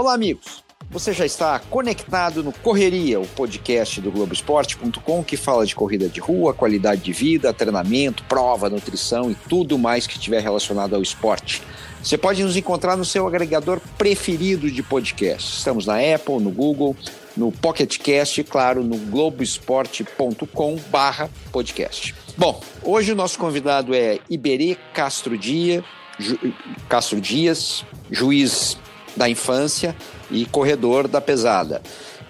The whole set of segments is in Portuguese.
Olá, amigos. Você já está conectado no Correria, o podcast do Globoesporte.com que fala de corrida de rua, qualidade de vida, treinamento, prova, nutrição e tudo mais que estiver relacionado ao esporte. Você pode nos encontrar no seu agregador preferido de podcast. Estamos na Apple, no Google, no Pocket Cast e, claro, no globoesporte.com barra podcast. Bom, hoje o nosso convidado é Iberê Castro, Dia, Ju, Castro Dias, juiz da infância e corredor da pesada.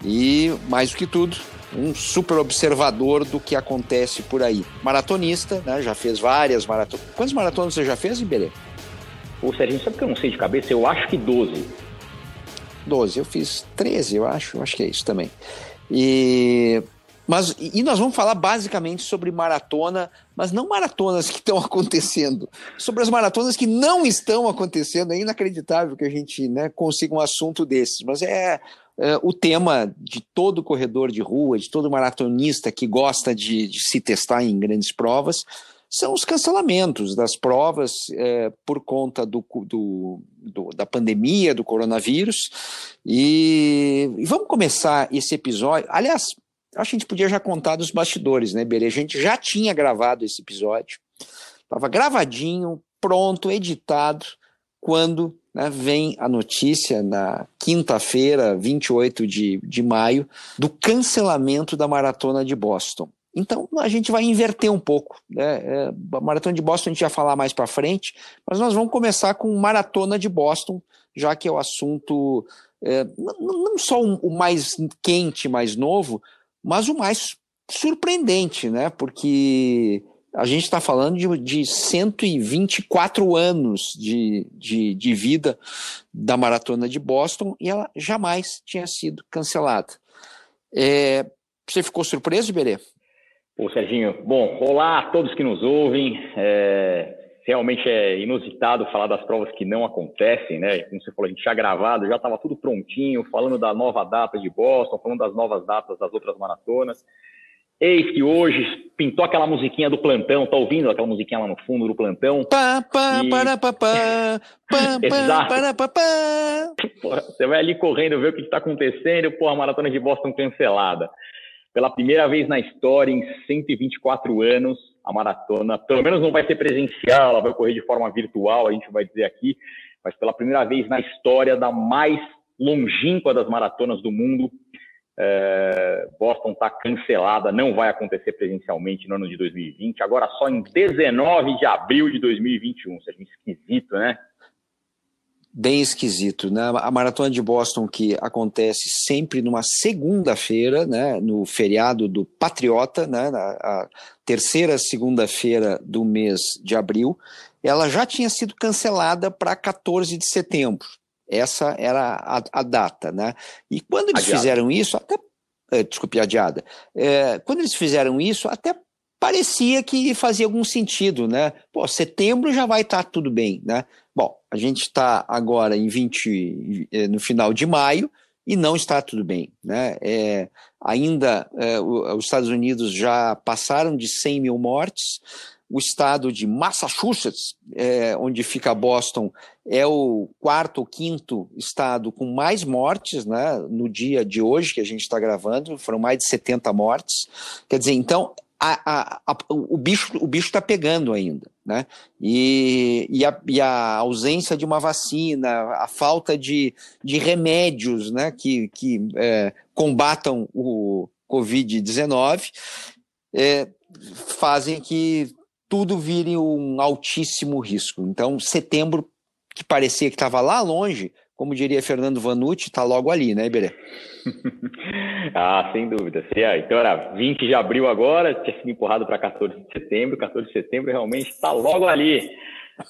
E, mais do que tudo, um super observador do que acontece por aí. Maratonista, né? Já fez várias maratonas. Quantas maratonas você já fez, Iberê? Ô, Serginho, sabe que eu não sei de cabeça? Eu acho que 12. 12, eu fiz 13, eu acho, eu acho que é isso também. E mas e nós vamos falar basicamente sobre maratona, mas não maratonas que estão acontecendo, sobre as maratonas que não estão acontecendo. É inacreditável que a gente né, consiga um assunto desses, mas é, é o tema de todo corredor de rua, de todo maratonista que gosta de, de se testar em grandes provas, são os cancelamentos das provas é, por conta do, do, do, da pandemia, do coronavírus. E, e, vamos começar esse episódio. Aliás, acho que a gente podia já contar dos bastidores, né, Berê? A gente já tinha gravado esse episódio, estava gravadinho, pronto, editado, quando né, vem a notícia na quinta-feira, 28 de, de maio, do cancelamento da maratona de Boston. Então a gente vai inverter um pouco. Né? É, a maratona de Boston a gente vai falar mais para frente, mas nós vamos começar com maratona de Boston, já que é o assunto é, não, só o mais quente, mais novo, mas o mais surpreendente, né? Porque a gente está falando de, de 124 anos de, de, de vida da maratona de Boston e ela jamais tinha sido cancelada. É, você ficou surpreso, Berê? Ô, Serginho, bom, olá a todos que nos ouvem. É, realmente é inusitado falar das provas que não acontecem, né? Como você falou, a gente já gravado, já estava tudo prontinho, falando da nova data de Boston, falando das novas datas das outras maratonas. Eis que hoje pintou aquela musiquinha do plantão, tá ouvindo aquela musiquinha lá no fundo do plantão? Pá, pá, e... para, pá, pá, pá, Exato. Para, pá, pá. Porra, você vai ali correndo ver o que está acontecendo, pô, a maratona de Boston cancelada. Pela primeira vez na história, em 124 anos, a maratona, pelo menos não vai ser presencial, ela vai correr de forma virtual, a gente vai dizer aqui, mas pela primeira vez na história da mais longínqua das maratonas do mundo, é, Boston está cancelada, não vai acontecer presencialmente no ano de 2020, agora só em 19 de abril de 2021. Seja esquisito, né? Bem esquisito, né? A maratona de Boston que acontece sempre numa segunda-feira, né? No feriado do Patriota, né? A terceira segunda-feira do mês de abril, ela já tinha sido cancelada para 14 de setembro. Essa era a, a data, né? E quando eles adiada. fizeram isso, até é, desculpe, adiada. É, quando eles fizeram isso, até parecia que fazia algum sentido, né? Pô, setembro já vai estar tá tudo bem, né? Bom, a gente está agora em 20, eh, no final de maio e não está tudo bem. Né? É, ainda é, os Estados Unidos já passaram de 100 mil mortes. O estado de Massachusetts, é, onde fica Boston, é o quarto ou quinto estado com mais mortes né, no dia de hoje que a gente está gravando, foram mais de 70 mortes. Quer dizer, então, a, a, a, o bicho o bicho está pegando ainda, né? E, e, a, e a ausência de uma vacina, a falta de, de remédios, né, que, que é, combatam o Covid-19, é, fazem que tudo vire um altíssimo risco. Então, setembro, que parecia que estava lá longe, como diria Fernando Vanucci, está logo ali, né, Iberê? ah, sem dúvida. Então era 20 de abril agora, tinha sido empurrado para 14 de setembro. 14 de setembro realmente está logo ali.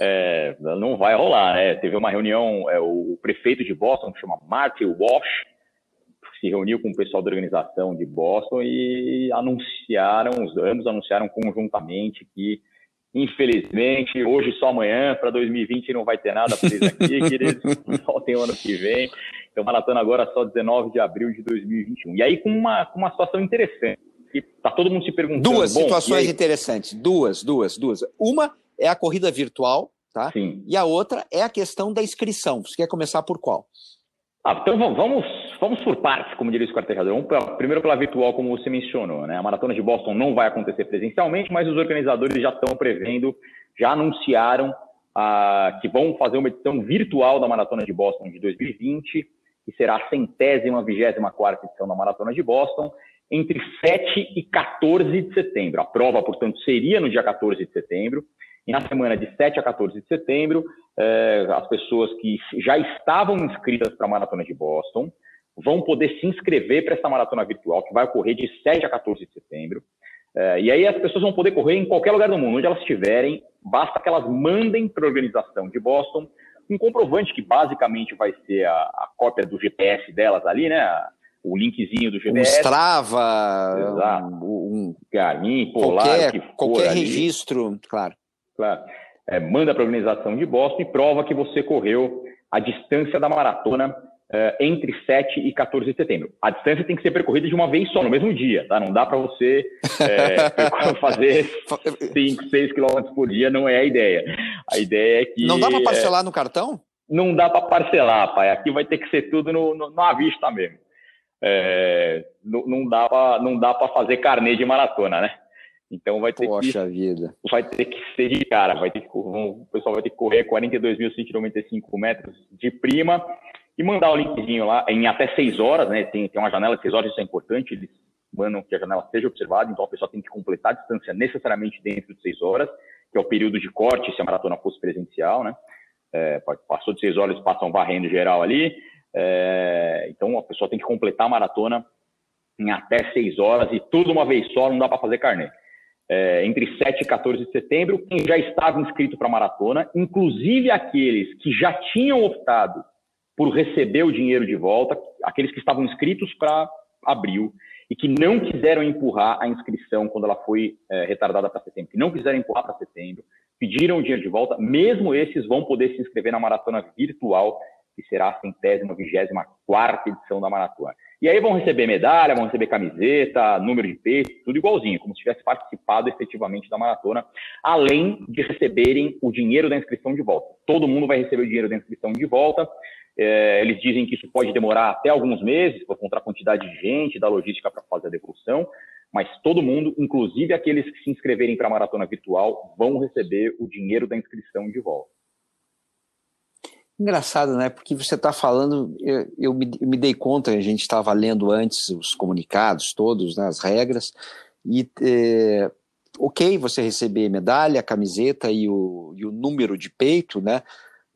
É, não vai rolar, né? Teve uma reunião, é, o prefeito de Boston, que chama Marty Walsh, se reuniu com o pessoal da organização de Boston e anunciaram, os ambos anunciaram conjuntamente que Infelizmente, hoje só amanhã, para 2020 não vai ter nada para eles aqui, que eles voltem o ano que vem. Então, maratona agora só 19 de abril de 2021. E aí com uma, com uma situação interessante, que tá todo mundo se perguntando... Duas situações interessantes, duas, duas, duas. Uma é a corrida virtual, tá? Sim. E a outra é a questão da inscrição. Você quer começar por qual? Ah, então vamos, vamos por partes, como diria o esquartejador. Primeiro pela virtual, como você mencionou. Né? A maratona de Boston não vai acontecer presencialmente, mas os organizadores já estão prevendo, já anunciaram ah, que vão fazer uma edição virtual da maratona de Boston de 2020, que será a centésima, vigésima quarta edição da maratona de Boston, entre 7 e 14 de setembro. A prova, portanto, seria no dia 14 de setembro. E na semana de 7 a 14 de setembro, eh, as pessoas que já estavam inscritas para a Maratona de Boston vão poder se inscrever para essa maratona virtual, que vai ocorrer de 7 a 14 de setembro. Eh, e aí as pessoas vão poder correr em qualquer lugar do mundo, onde elas estiverem, basta que elas mandem para a organização de Boston um comprovante que basicamente vai ser a, a cópia do GPS delas ali, né? o linkzinho do GPS. Um Strava, um, um Garmin, Polar, qualquer, qualquer registro, claro. Claro. É, manda para a organização de Boston e prova que você correu a distância da maratona é, entre 7 e 14 de setembro. A distância tem que ser percorrida de uma vez só, no mesmo dia, tá? Não dá para você é, fazer 5, 6 quilômetros por dia, não é a ideia. A ideia é que... Não dá para parcelar no cartão? Não dá para parcelar, pai. Aqui vai ter que ser tudo no, no, à vista mesmo. É, não, não dá para fazer carnê de maratona, né? Então vai ter Poxa que vida. vai ter que ser de cara, vai ter que o pessoal vai ter que correr 42.195 metros de prima e mandar o linkzinho lá em até 6 horas, né? Tem, tem uma janela de 6 horas, isso é importante, eles mandam que a janela seja observada, então a pessoa tem que completar a distância necessariamente dentro de 6 horas, que é o período de corte se a maratona fosse presencial, né? É, passou de 6 horas, passam varrendo geral ali, é, então a pessoa tem que completar a maratona em até 6 horas e tudo uma vez só, não dá para fazer carnê é, entre 7 e 14 de setembro, quem já estava inscrito para a maratona, inclusive aqueles que já tinham optado por receber o dinheiro de volta, aqueles que estavam inscritos para abril e que não quiseram empurrar a inscrição quando ela foi é, retardada para setembro, que não quiseram empurrar para setembro, pediram o dinheiro de volta, mesmo esses vão poder se inscrever na maratona virtual, que será a centésima, vigésima quarta edição da maratona. E aí vão receber medalha, vão receber camiseta, número de peso, tudo igualzinho, como se tivesse participado efetivamente da maratona, além de receberem o dinheiro da inscrição de volta. Todo mundo vai receber o dinheiro da inscrição de volta. É, eles dizem que isso pode demorar até alguns meses, por conta da quantidade de gente, da logística para fazer a devolução, mas todo mundo, inclusive aqueles que se inscreverem para a maratona virtual, vão receber o dinheiro da inscrição de volta. Engraçado, né? Porque você está falando, eu, eu, me, eu, me, dei conta, a gente estava lendo antes os comunicados todos, né, as regras, e é, ok você receber medalha, camiseta e o, e o número de peito, né?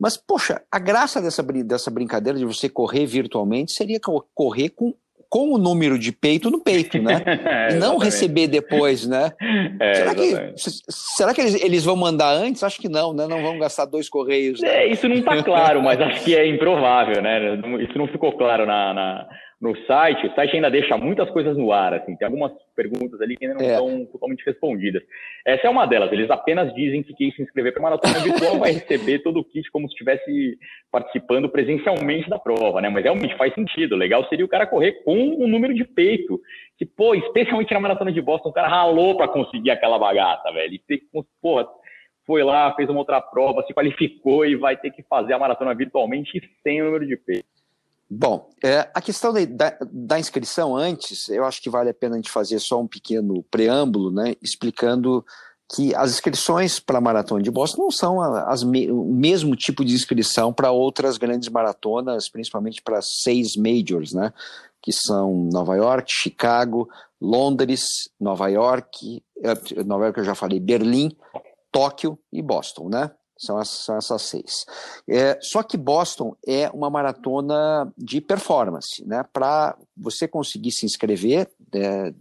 Mas, poxa, a graça dessa, dessa brincadeira de você correr virtualmente seria correr com com o número de peito no peito, né? é, e não receber depois, né? É, será, que, será que eles, eles, vão mandar antes? Acho que não, né? Não vão gastar dois correios. Né? É, isso não está claro, mas acho que é improvável, né? Isso não ficou claro na, na no site, o site ainda deixa muitas coisas no ar, assim, tem algumas perguntas ali que ainda não é. estão totalmente respondidas. Essa é uma delas, eles apenas dizem que quem se inscrever para a maratona virtual vai receber todo o kit como se estivesse participando presencialmente da prova, né? Mas realmente faz sentido, legal seria o cara correr com um número de peito, que, pô, especialmente na maratona de Boston, o cara ralou para conseguir aquela bagaça, velho, e, porra, foi lá, fez uma outra prova, se qualificou e vai ter que fazer a maratona virtualmente sem o número de peito. Bom, é, a questão da, da, inscrição antes, eu acho que vale a pena a gente fazer só um pequeno preâmbulo, né, explicando que as inscrições para a Maratona de Boston não são as, o mesmo tipo de inscrição para outras grandes maratonas, principalmente para seis majors, né, que são Nova York, Chicago, Londres, Nova York, é, Nova York eu já falei, Berlim, Tóquio e Boston, né? São, as, são essas seis. É, só que Boston é uma maratona de performance. Né? Para você conseguir se inscrever, é,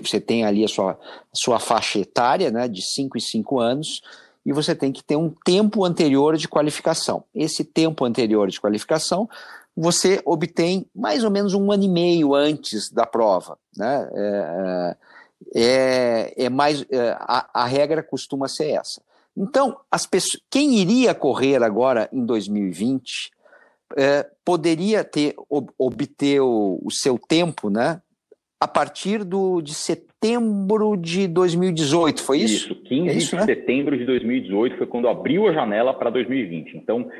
você tem ali a sua, a sua faixa etária né, de 5 e 5 anos, e você tem que ter um tempo anterior de qualificação. Esse tempo anterior de qualificação você obtém mais ou menos um ano e meio antes da prova. Né? É, é, é mais, é, a, a regra costuma ser essa. Então, as pessoas, quem iria correr agora em 2020 é, poderia ter obter o, o, seu tempo, né? A partir do, de setembro de 2018, foi isso? Isso, 15 é isso, de né? setembro de 2018 foi quando abriu a janela para 2020. Então,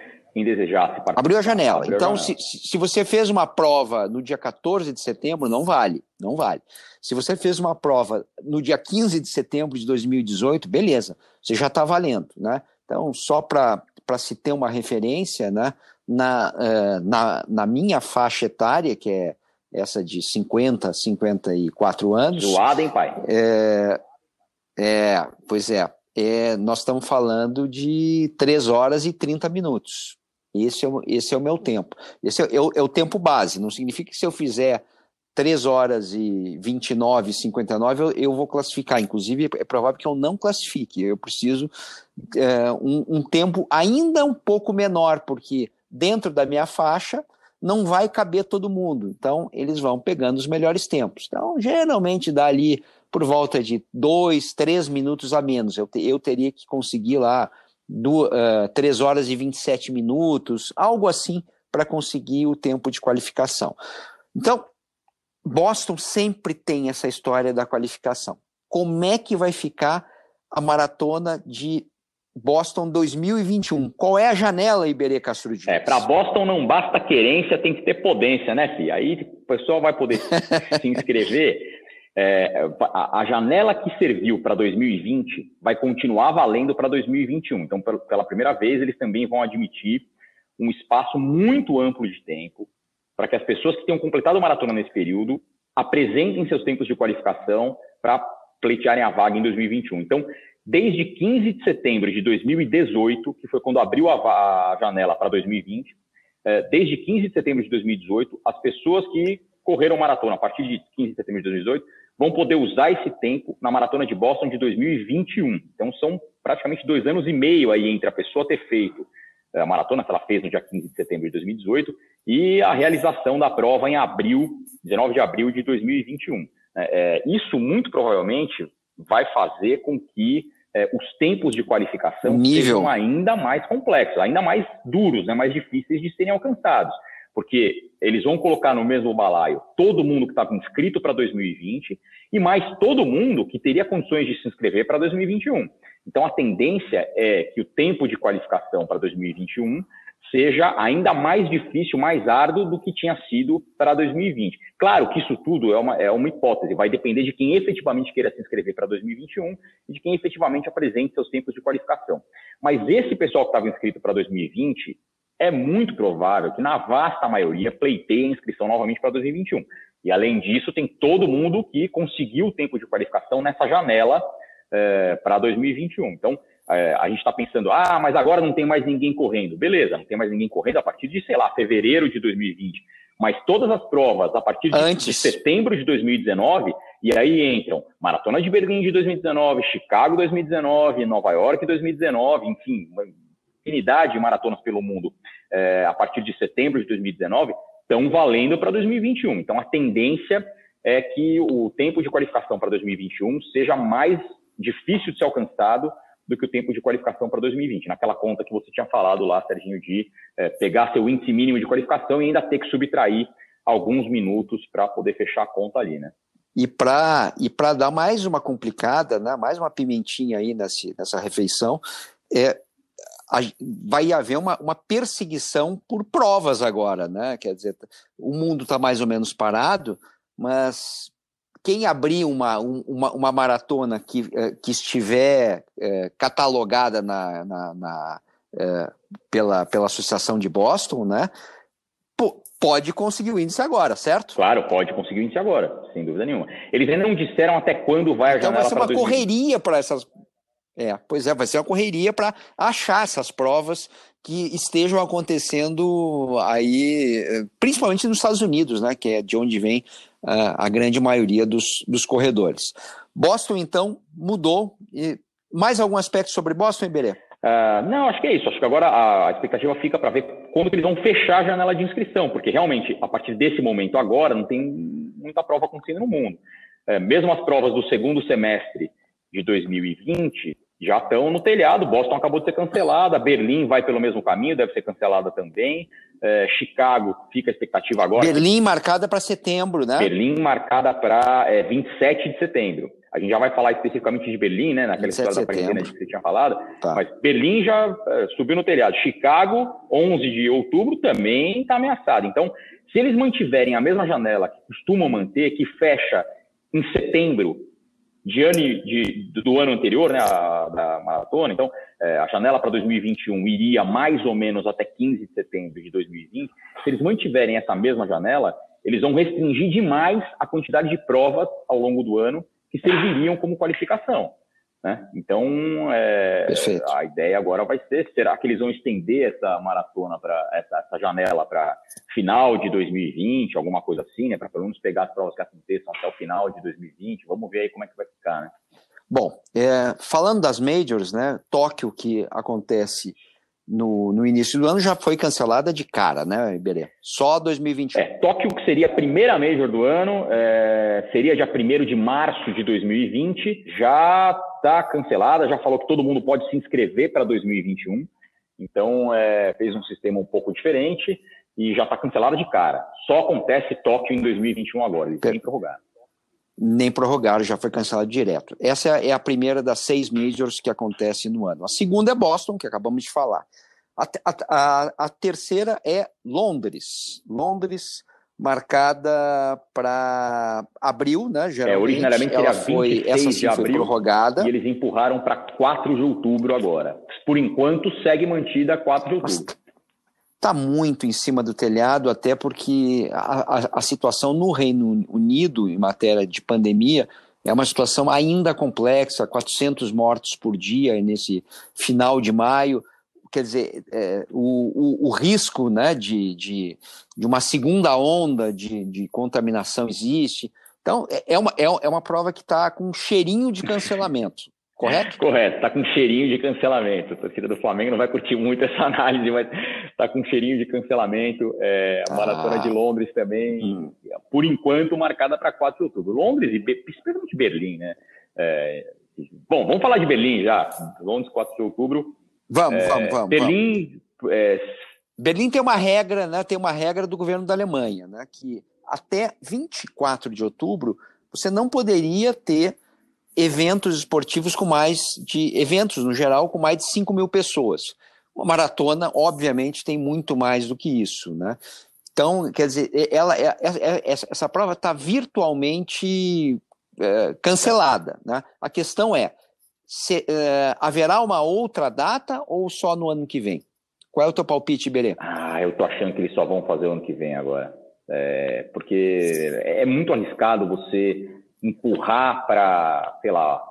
participar. Abriu a janela. Abriu então, a janela. Se, se você fez uma prova no dia 14 de setembro, não vale, não vale. Se você fez uma prova no dia 15 de setembro de 2018, beleza, você já está valendo, né? Então, só para se ter uma referência, né, na, uh, na, na minha faixa etária, que é essa de 50, 54 anos. Zoada, hein, pai? É, é, pois é, é, nós estamos falando de 3 horas e 30 minutos. Esse é, esse é o meu tempo. Esse é, é, é o tempo base. Não significa que se eu fizer 3 horas e 29, 59, eu, eu vou classificar. Inclusive, é provável que eu não classifique. Eu preciso é, um, um tempo ainda um pouco menor, porque dentro da minha faixa não vai caber todo mundo. Então, eles vão pegando os melhores tempos. Então, geralmente dá ali por volta de dois, três minutos a menos. Eu, eu teria que conseguir lá do, uh, 3 horas e 27 minutos, algo assim, para conseguir o tempo de qualificação. Então, Boston sempre tem essa história da qualificação. Como é que vai ficar a maratona de Boston 2021? Qual é a janela, Iberê Castro Dias? É, para Boston não basta querência, tem que ter potência, né, Fih? Aí o pessoal vai poder se inscrever. É, a, janela que serviu para 2020 vai continuar valendo para 2021. Então, pela primeira vez, eles também vão admitir um espaço muito amplo de tempo para que as pessoas que tenham completado a maratona nesse período apresentem seus tempos de qualificação para pleitearem a vaga em 2021. Então, desde 15 de setembro de 2018, que foi quando abriu a, a janela para 2020, é, desde 15 de setembro de 2018, as pessoas que correram maratona a partir de 15 de setembro de 2018 vão poder usar esse tempo na maratona de Boston de 2021. Então, são praticamente dois anos e meio aí entre a pessoa ter feito é, a maratona que ela fez no dia 15 de setembro de 2018 e a realização da prova em abril, 19 de abril de 2021. É, é, isso muito provavelmente vai fazer com que é, os tempos de qualificação Nível. sejam ainda mais complexos, ainda mais duros, né, mais difíceis de serem alcançados. Porque eles vão colocar no mesmo balaio todo mundo que estava inscrito para 2020 e mais todo mundo que teria condições de se inscrever para 2021. Então, a tendência é que o tempo de qualificação para 2021 seja ainda mais difícil, mais árduo do que tinha sido para 2020. Claro que isso tudo é uma, é uma hipótese, vai depender de quem efetivamente queira se inscrever para 2021 e de quem efetivamente apresente seus tempos de qualificação. Mas esse pessoal que estava inscrito para 2020, é muito provável que, na vasta maioria, pleiteie a inscrição novamente para 2021. E, além disso, tem todo mundo que conseguiu o tempo de qualificação nessa janela é, para 2021. Então, é, a gente está pensando, ah, mas agora não tem mais ninguém correndo. Beleza, não tem mais ninguém correndo a partir de, sei lá, fevereiro de 2020. Mas todas as provas a partir de, Antes. de setembro de 2019, e aí entram Maratona de Berlim de 2019, Chicago 2019, Nova York 2019, enfim, infinidade de maratonas pelo mundo é, a partir de setembro de 2019, estão valendo para 2021. Então a tendência é que o tempo de qualificação para 2021 seja mais difícil de ser alcançado do que o tempo de qualificação para 2020. Naquela conta que você tinha falado lá, Serginho, de é, pegar seu índice mínimo de qualificação e ainda ter que subtrair alguns minutos para poder fechar a conta ali, né? E para e dar mais uma complicada, né, mais uma pimentinha aí nessa, nessa refeição, é, vai haver uma, uma perseguição por provas agora, né? Quer dizer, o mundo está mais ou menos parado, mas quem abrir uma, uma, uma maratona que, eh, que estiver é, catalogada na, na, na é, pela, pela Associação de Boston, né, pode conseguir o índice agora, certo? Claro, pode conseguir o índice agora, sem dúvida nenhuma. Eles ainda não disseram até quando vai a então janela Então vai ser uma correria para essas... É, pois é, vai ser uma correria para achar essas provas que estejam acontecendo aí, principalmente nos Estados Unidos, né, que é de onde vem uh, a grande maioria dos, dos corredores. Boston, então, mudou. E mais algum aspecto sobre Boston, Iberê? Uh, não, acho que é isso. Acho que agora a, expectativa fica para ver quando eles vão fechar a janela de inscrição, porque realmente, a partir desse momento agora, não tem muita prova acontecendo no mundo. É, mesmo as provas do segundo semestre de 2020, já estão no telhado. Boston acabou de ser cancelada, Berlim vai pelo mesmo caminho, deve ser cancelada também. É, Chicago fica a expectativa agora. Berlim marcada para setembro, né? Berlim marcada para é, 27 de setembro. A gente já vai falar especificamente de Berlim, né? Naquela história da quarentena que você tinha falado. Tá. Mas Berlim já é, subiu no telhado. Chicago, 11 de outubro, também está ameaçado. Então, se eles mantiverem a mesma janela que costumam manter, que fecha em setembro de ano, de, do ano anterior, né, a, da maratona, então é, a janela para 2021 iria mais ou menos até 15 de setembro de 2020. Se eles mantiverem essa mesma janela, eles vão restringir demais a quantidade de provas ao longo do ano que serviriam como qualificação. Né? Então, é, a ideia agora vai ser: será que eles vão estender essa maratona para essa, essa, janela para final de 2020, alguma coisa assim, né? Para pelo menos pegar as provas que aconteçam até o final de 2020? Vamos ver aí como é que vai ficar, né? Bom, é, falando das majors, né? Tóquio que acontece no, no início do ano já foi cancelada de cara, né, Iberê? Só 2021. É, Tóquio, que seria a primeira Major do ano, é, seria dia 1 de março de 2020, já está cancelada, já falou que todo mundo pode se inscrever para 2021. Então, é, fez um sistema um pouco diferente e já está cancelada de cara. Só acontece Tóquio em 2021 agora, eles têm prorrogar nem prorrogaram, já foi cancelado direto. Essa é a primeira das seis majors que acontece no ano. A segunda é Boston, que acabamos de falar. A, a, a, a terceira é Londres. Londres, marcada para abril, né? Geralmente, é, originalmente ela foi, essa sim de abril, prorrogada. E eles empurraram para 4 de outubro agora. Por enquanto, segue mantida 4 de outubro. Está muito em cima do telhado, até porque a, a, a, situação no Reino Unido em matéria de pandemia é uma situação ainda complexa, 400 mortos por dia nesse final de maio. Quer dizer, é, o, o, o, risco né, de, de, de, uma segunda onda de, de contaminação existe. Então, é, é uma, é, é uma prova que está com um cheirinho de cancelamento. Correto? Correto, está com cheirinho de cancelamento. A torcida do Flamengo não vai curtir muito essa análise, mas está com cheirinho de cancelamento. É, a Maratona ah. de Londres também, hum. por enquanto, marcada para 4 de outubro. Londres e principalmente Berlim, né? É, bom, vamos falar de Berlim já. Londres, 4 de outubro. Vamos, é, vamos, vamos. Berlim. Vamos. É, Berlim tem uma regra, né? Tem uma regra do governo da Alemanha, né? Que até 24 de outubro você não poderia ter eventos esportivos com mais de eventos no geral com mais de 5 mil pessoas. Uma maratona, obviamente, tem muito mais do que isso, né? Então, quer dizer, ela, é, é, é, essa prova está virtualmente é, cancelada. Né? A questão é: se, é, haverá uma outra data ou só no ano que vem? Qual é o teu palpite, Berê? Ah, eu tô achando que eles só vão fazer o ano que vem agora. É, porque é muito arriscado você empurrar para, sei lá,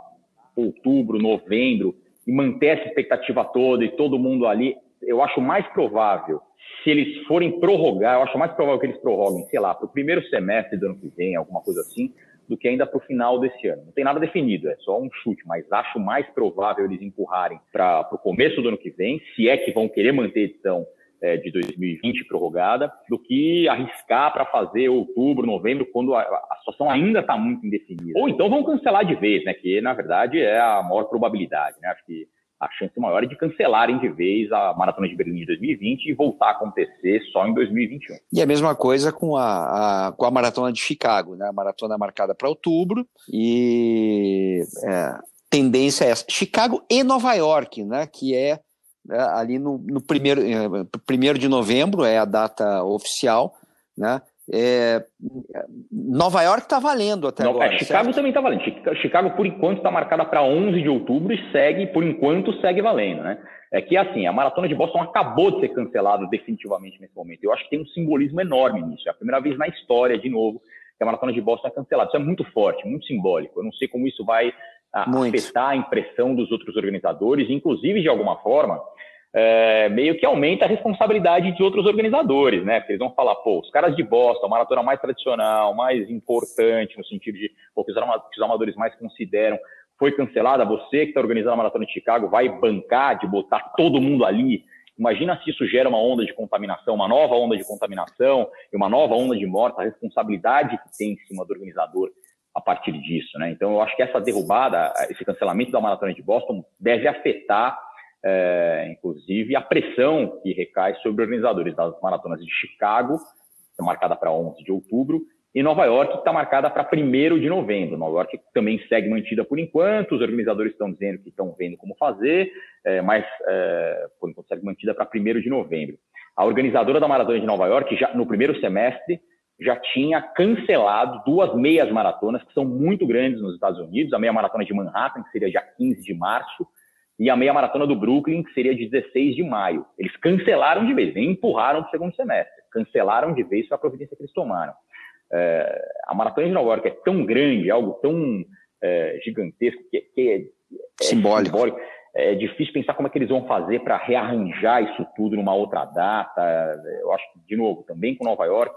outubro, novembro e manter essa expectativa toda e todo mundo ali, eu acho mais provável, se eles forem prorrogar, eu acho mais provável que eles prorroguem, sei lá, para o primeiro semestre do ano que vem, alguma coisa assim, do que ainda para o final desse ano. Não tem nada definido, é só um chute, mas acho mais provável eles empurrarem para o começo do ano que vem, se é que vão querer manter a edição é, de 2020 prorrogada, do que arriscar para fazer outubro, novembro, quando a, a situação ainda está muito indefinida. Ou então vão cancelar de vez, né? Que na verdade é a maior probabilidade, né? Acho que a chance maior é de cancelarem de vez a Maratona de Berlim de 2020 e voltar a acontecer só em 2021. E a mesma coisa com a, a com a Maratona de Chicago, né? A maratona marcada para outubro e é, tendência é essa. Chicago e Nova York, né? Que é né, ali no, no primeiro, eh, primeiro de novembro, é a data oficial, né? É, Nova York está valendo até Não, agora. É, Chicago certo? também está valendo. Chicago, por enquanto, está marcada para 11 de outubro e segue, por enquanto, segue valendo. Né? É que, assim, a maratona de Boston acabou de ser cancelada definitivamente nesse momento. Eu acho que tem um simbolismo enorme nisso. É a primeira vez na história, de novo, que a maratona de Boston é cancelada. Isso é muito forte, muito simbólico. Eu não sei como isso vai Muito. afetar a impressão dos outros organizadores, inclusive, de alguma forma, é, meio que aumenta a responsabilidade de outros organizadores, né? Porque eles vão falar, pô, os caras de Boston, a maratona mais tradicional, mais importante, no sentido de pô, que os amadores mais consideram, foi cancelada, você que está organizando a maratona de Chicago vai bancar de botar todo mundo ali. Imagina se isso gera uma onda de contaminação, uma nova onda de contaminação e uma nova onda de morte, a responsabilidade que tem em cima do organizador a partir disso, né? Então, eu acho que essa derrubada, esse cancelamento da maratona de Boston deve afetar é, inclusive a pressão que recai sobre organizadores das maratonas de Chicago, é marcada para 11 de outubro, e Nova York está marcada para 1 de novembro. Nova York também segue mantida por enquanto, os organizadores estão dizendo que estão vendo como fazer, é, mas é, por enquanto segue mantida para 1 de novembro. A organizadora da Maratona de Nova York, já no primeiro semestre, já tinha cancelado duas meias maratonas que são muito grandes nos Estados Unidos, a meia maratona de Manhattan, que seria dia 15 de março, e a meia maratona do Brooklyn, que seria de 16 de maio. Eles cancelaram de vez, nem empurraram para o segundo semestre, cancelaram de vez, foi a providência que eles tomaram. É, a maratona de Nova York é tão grande, algo tão é, gigantesco, que, que é, é simbólico. simbólico. É difícil pensar como é que eles vão fazer para rearranjar isso tudo numa outra data. Eu acho que, de novo, também com Nova York,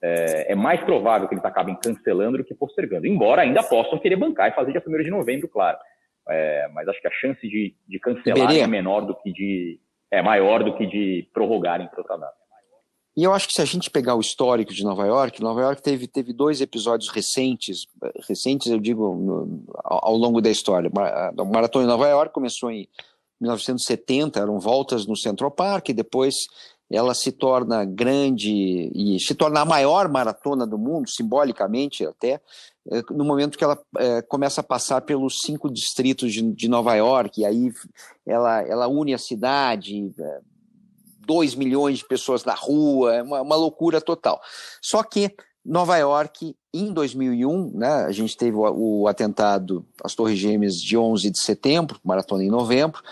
é, é mais provável que eles acabem cancelando do que postergando, embora ainda possam querer bancar e fazer dia 1 de novembro, claro. É, mas acho que a chance de, de cancelar é menor do que de. é maior do que de prorrogarem para outra data. E eu acho que se a gente pegar o histórico de Nova York, Nova York teve, teve dois episódios recentes, recentes eu digo no, ao, ao, longo da história. A Maratona de Nova York começou em 1970, eram voltas no Central Park, e depois ela se torna grande e se torna a maior maratona do mundo, simbolicamente até, no momento que ela é, começa a passar pelos cinco distritos de, de, Nova York, e aí ela, ela une a cidade, 2 milhões de pessoas na rua, é uma, uma loucura total. Só que Nova York, em 2001, né, a gente teve o, o, atentado às Torres Gêmeas de 11 de setembro, maratona em novembro,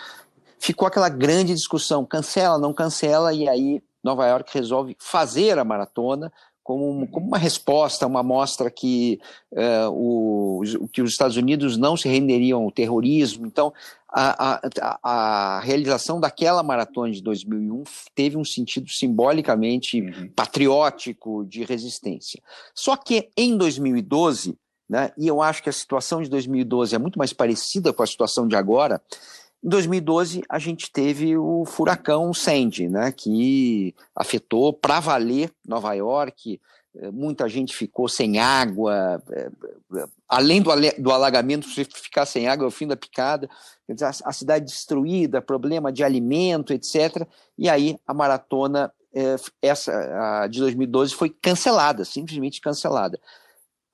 ficou aquela grande discussão, cancela, não cancela, e aí Nova York resolve fazer a maratona como, como uma resposta, uma mostra que, uh, o, que os Estados Unidos não se renderiam ao terrorismo. Então, a, a, a, realização daquela maratona de 2001 teve um sentido simbolicamente uhum. patriótico de resistência. Só que em 2012, né, e eu acho que a situação de 2012 é muito mais parecida com a situação de agora, em 2012, a gente teve o furacão Sandy, né, que afetou para valer Nova York, eh, muita gente ficou sem água, eh, eh, além do, alagamento, ficar sem água é o fim da picada, a, cidade destruída, problema de alimento, etc. E aí a maratona essa de 2012 foi cancelada, simplesmente cancelada.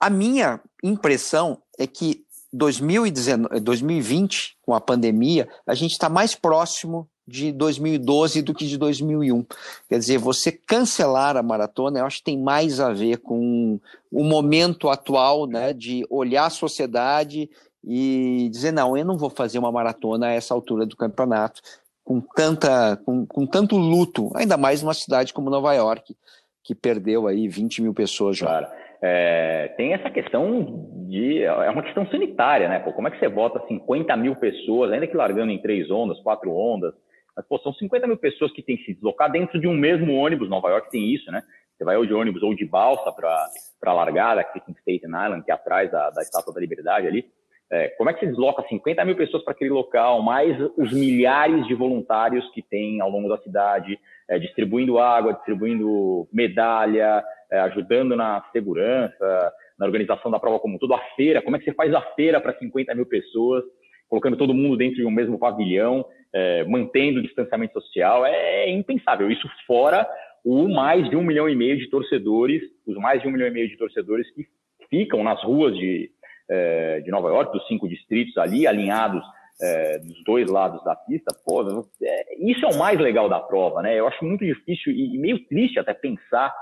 A minha impressão é que 2019, 2020, com a pandemia, a gente está mais próximo de 2012 do que de 2001. Quer dizer, você cancelar a maratona, eu acho que tem mais a ver com o momento atual, né, de olhar a sociedade e dizer não, eu não vou fazer uma maratona a essa altura do campeonato com tanta, com, com tanto luto, ainda mais numa cidade como Nova York, que perdeu aí 20 mil pessoas já. É, tem essa questão de. É uma questão sanitária, né? Pô, como é que você bota 50 mil pessoas, ainda que largando em três ondas, quatro ondas, mas pô, são 50 mil pessoas que têm que se deslocar dentro de um mesmo ônibus. Nova York tem isso, né? Você vai ou de ônibus ou de balsa para a largada, que em Staten Island, que é atrás da, da Estátua da Liberdade ali. É, como é que se desloca 50 mil pessoas para aquele local, mais os milhares de voluntários que tem ao longo da cidade, é, distribuindo água, distribuindo medalha, é, ajudando na segurança, na organização da prova como um todo, a feira, como é que você faz a feira para 50 mil pessoas, colocando todo mundo dentro de um mesmo pavilhão, é, mantendo o distanciamento social, é, é impensável. Isso fora o mais de um milhão e meio de torcedores, os mais de um milhão e meio de torcedores que ficam nas ruas de, é, de Nova York, dos cinco distritos ali, alinhados é, dos dois lados da pista, pô, é, isso é o mais legal da prova, né? Eu acho muito difícil e meio triste até pensar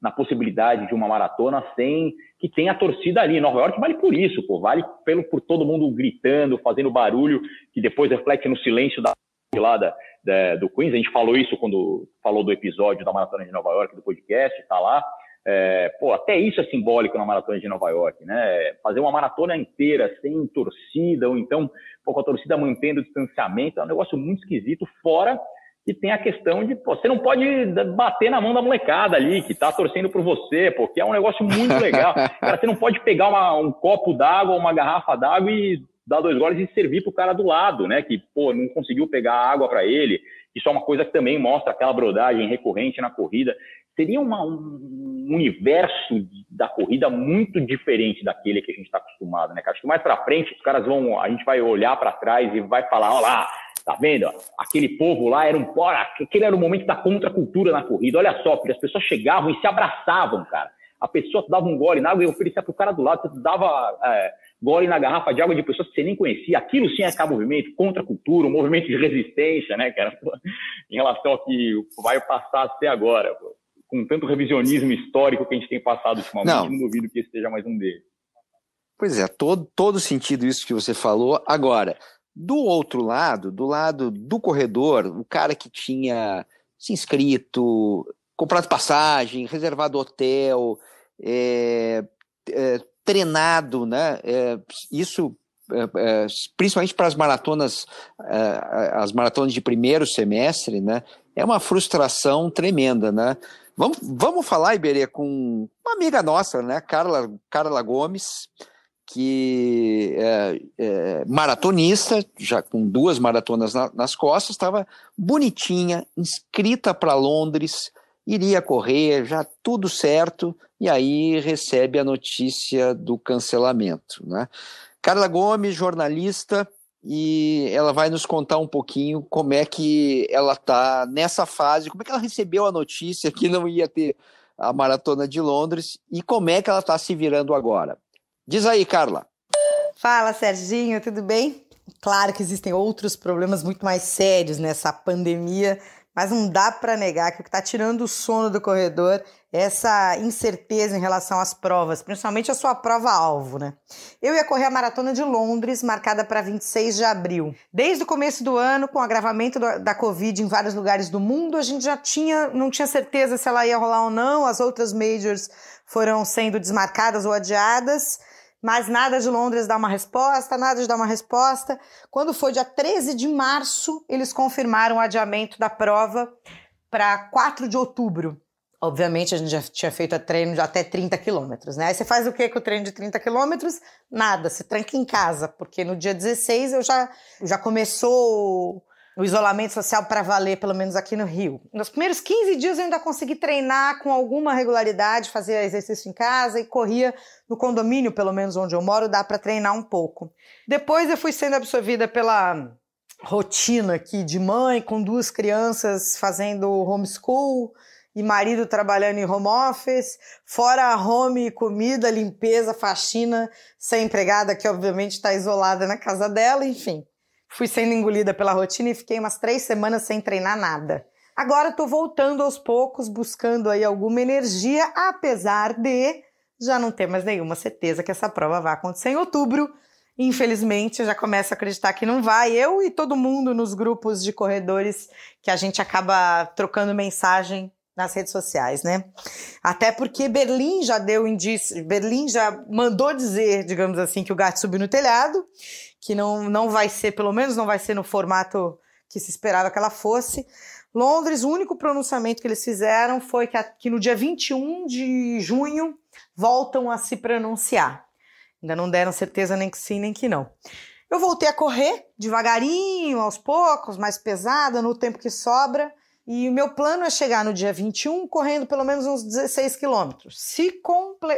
na possibilidade de uma maratona sem que tenha a torcida ali. Nova York vale por isso, pô, vale pelo por todo mundo gritando, fazendo barulho que depois reflete no silêncio da lá da, da, do Queens. A gente falou isso quando falou do episódio da maratona de Nova York do podcast, tá lá. É, pô, até isso é simbólico na maratona de Nova York, né? Fazer uma maratona inteira sem torcida ou então pô, com a torcida mantendo o distanciamento é um negócio muito esquisito, fora e tem a questão de pô, você não pode bater na mão da molecada ali que tá torcendo por você, porque é um negócio muito legal. Cara, você não pode pegar uma, um copo d'água, uma garrafa d'água e dar dois goles e servir pro cara do lado, né? Que pô, não conseguiu pegar água para ele. Isso é uma coisa que também mostra aquela brodagem recorrente na corrida. Seria uma, um universo da corrida muito diferente daquele que a gente está acostumado, né? Acho que mais para frente os caras vão, a gente vai olhar para trás e vai falar, olha lá, Tá vendo? Aquele povo lá era um. Aquele era o momento da contracultura na corrida. Olha só, porque as pessoas chegavam e se abraçavam, cara. a pessoa dava um gole na água e oferecia para o cara do lado, você dava é, gole na garrafa de água de pessoas que você nem conhecia. Aquilo sim é movimento contra cultura, um movimento de resistência, né, cara? em relação ao que vai passar a ser agora. Com tanto revisionismo histórico que a gente tem passado ultimamente, não, não duvido que esse seja mais um deles. Pois é, todo, todo sentido isso que você falou. Agora, do outro lado, do lado do corredor, o cara que tinha se inscrito, comprado passagem, reservado hotel, é, é, treinado, né? É, isso é, é, principalmente para as maratonas, é, as maratonas de primeiro semestre, né? É uma frustração tremenda, né? Vamos, vamos falar, Iberê, com uma amiga nossa, né? Carla, Carla Gomes, que é, é, maratonista, já com duas maratonas na, nas costas, estava bonitinha, inscrita para Londres, iria correr, já tudo certo, e aí recebe a notícia do cancelamento. Né? Carla Gomes, jornalista, e ela vai nos contar um pouquinho como é que ela está nessa fase, como é que ela recebeu a notícia que não ia ter a maratona de Londres e como é que ela está se virando agora. Diz aí, Carla. Fala, Serginho, tudo bem? Claro que existem outros problemas muito mais sérios nessa pandemia, mas não dá para negar que o que está tirando o sono do corredor é essa incerteza em relação às provas, principalmente a sua prova-alvo, né? Eu ia correr a maratona de Londres, marcada para 26 de abril. Desde o começo do ano, com o agravamento da Covid em vários lugares do mundo, a gente já tinha, não tinha certeza se ela ia rolar ou não, as outras majors foram sendo desmarcadas ou adiadas mas nada de Londres dar uma resposta, nada de dar uma resposta. Quando foi dia 13 de março, eles confirmaram o adiamento da prova para 4 de outubro. Obviamente, a gente já tinha feito treino de até 30 quilômetros, né? Aí você faz o que com o treino de 30 quilômetros? Nada, você tranca em casa, porque no dia 16 eu já, já começou o isolamento social para valer, pelo menos aqui no Rio. Nos primeiros 15 dias eu ainda consegui treinar com alguma regularidade, fazer exercício em casa e corria no condomínio, pelo menos onde eu moro, dá para treinar um pouco. Depois eu fui sendo absorvida pela rotina aqui de mãe com duas crianças fazendo homeschool e marido trabalhando em home office, fora home, comida, limpeza, faxina, sem empregada que obviamente está isolada na casa dela, enfim fui sendo engolida pela rotina e fiquei umas três semanas sem treinar nada. Agora estou voltando aos poucos, buscando aí alguma energia, apesar de já não ter mais nenhuma certeza que essa prova vai acontecer em outubro. Infelizmente, eu já começo a acreditar que não vai. Eu e todo mundo nos grupos de corredores que a gente acaba trocando mensagem nas redes sociais, né? Até porque Berlim já deu indício, Berlim já mandou dizer, digamos assim, que o gato subiu no telhado que não, não vai ser, pelo menos não vai ser no formato que se esperava que ela fosse. Londres, o único pronunciamento que eles fizeram foi que, que no dia 21 de junho voltam a se pronunciar. Ainda não deram certeza nem que sim, nem que não. Eu voltei a correr devagarinho, aos poucos, mais pesada, no tempo que sobra. E o meu plano é chegar no dia 21 correndo pelo menos uns 16 quilômetros. Se,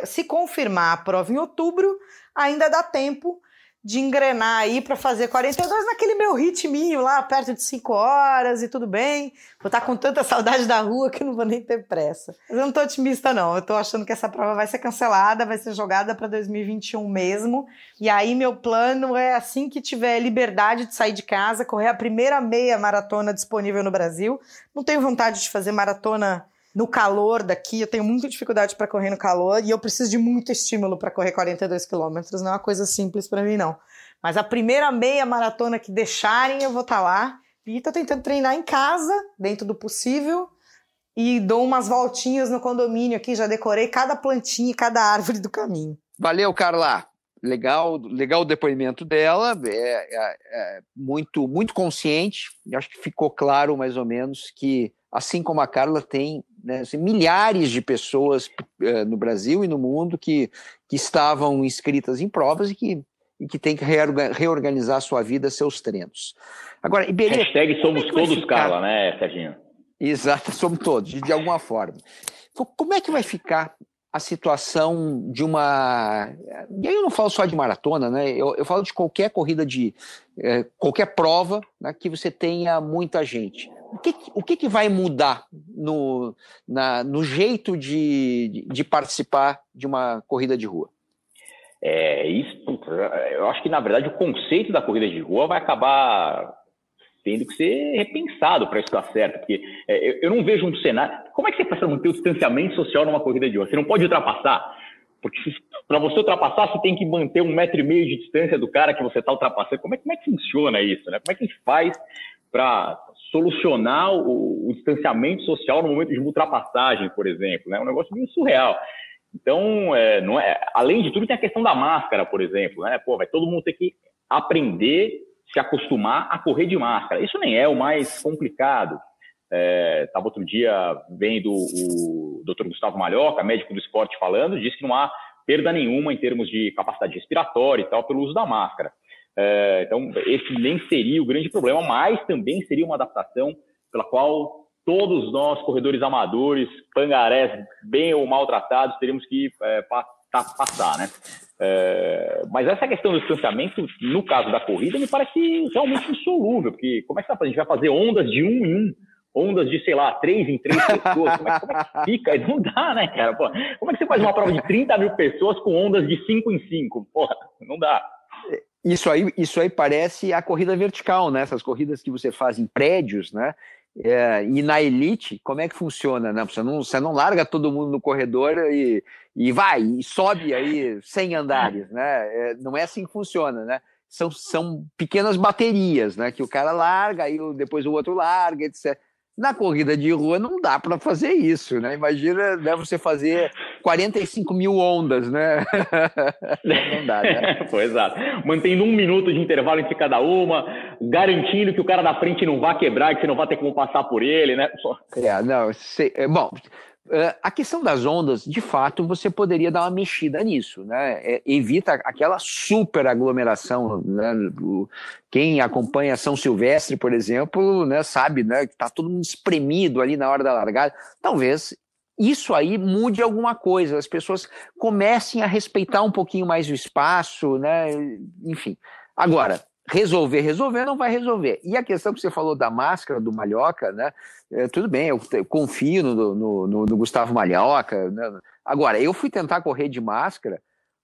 se confirmar a prova em outubro, ainda dá tempo de engrenar aí para fazer 42 naquele meu ritminho lá, perto de 5 horas e tudo bem. Vou estar tá com tanta saudade da rua que não vou nem ter pressa. Mas eu não tô otimista não, eu tô achando que essa prova vai ser cancelada, vai ser jogada para 2021 mesmo. E aí meu plano é assim que tiver liberdade de sair de casa, correr a primeira meia maratona disponível no Brasil. Não tenho vontade de fazer maratona no calor daqui, eu tenho muita dificuldade para correr no calor e eu preciso de muito estímulo para correr 42 quilômetros. Não é uma coisa simples para mim, não. Mas a primeira meia maratona que deixarem, eu vou estar tá lá. E tô tentando treinar em casa, dentro do possível. E dou umas voltinhas no condomínio aqui, já decorei cada plantinha e cada árvore do caminho. Valeu, Carla. Legal, legal o depoimento dela, é, é, é muito, muito consciente. Acho que ficou claro mais ou menos que, assim como a Carla, tem né, assim, milhares de pessoas uh, no Brasil e no mundo que, que estavam inscritas em provas e que, e que têm que reorganizar sua vida, seus treinos. Agora, Iberê, Hashtag somos é todos ficar... Carla, né, Serginho? Exato, somos todos, de, de alguma forma. Como é que vai ficar a situação de uma. E aí eu não falo só de maratona, né? Eu, eu falo de qualquer corrida de. qualquer prova né, que você tenha muita gente o que, o que, que vai mudar no, na, no jeito de, de participar de uma corrida de rua? É, isso, eu acho que na verdade o conceito da corrida de rua vai acabar tendo que ser repensado para isso dar certo, porque é, eu, eu, não vejo um cenário. Como é que você para manter o distanciamento social numa corrida de rua? Você não pode ultrapassar, porque para você ultrapassar você tem que manter um metro e meio de distância do cara que você está ultrapassando. Como é, como é que funciona isso? Né? Como é que a gente faz para solucionar o, o, distanciamento social no momento de ultrapassagem, por exemplo? É né? um negócio meio surreal. Então, é, não é, além de tudo, tem a questão da máscara, por exemplo. Né? Pô, vai todo mundo ter que aprender, se acostumar a correr de máscara. Isso nem é o mais complicado. Estava é, outro dia vendo o Dr. Gustavo Malhoca, médico do esporte, falando, disse que não há perda nenhuma em termos de capacidade respiratória e tal pelo uso da máscara. É, então, esse nem seria o grande problema, mas também seria uma adaptação pela qual todos nós, corredores amadores, pangarés, bem ou maltratados, teríamos que é, passar, né? É, mas essa questão do distanciamento, no caso da corrida, me parece realmente insolúvel, porque como é que tá? a gente vai fazer ondas de um em um, ondas de, sei lá, três em três pessoas? Como é, como é que fica? Não dá, né, cara? Pô, como é que você faz uma prova de 30 mil pessoas com ondas de cinco em cinco? Porra, não dá. Isso aí, isso aí parece a corrida vertical, né? Essas corridas que você faz em prédios, né? É, e na elite, como é que funciona? Né? Você, não, você não larga todo mundo no corredor e, e vai, e sobe aí 100 andares, né? É, não é assim que funciona, né? São, são pequenas baterias, né? Que o cara larga, aí depois o outro larga, etc. Na corrida de rua não dá para fazer isso, né? Imagina né, você fazer 45 mil ondas, né? não dá, né? pois exato. Mantendo um minuto de intervalo entre cada uma, garantindo que o cara da frente não vá quebrar, que você não vai ter como passar por ele, né? É, não, sei, é, bom, a questão das ondas, de fato, você poderia dar uma mexida nisso, né? É, evita aquela super aglomeração, né? Quem acompanha São Silvestre, por exemplo, né, sabe, né, que está todo mundo espremido ali na hora da largada. Talvez isso aí mude alguma coisa, as pessoas comecem a respeitar um pouquinho mais o espaço, né? Enfim. Agora, resolver, resolver, não vai resolver. E a questão que você falou da máscara do Malhoca, né? É, tudo bem, eu, eu confio no, no, no, no, Gustavo Malhoca. Né? Agora, eu fui tentar correr de máscara,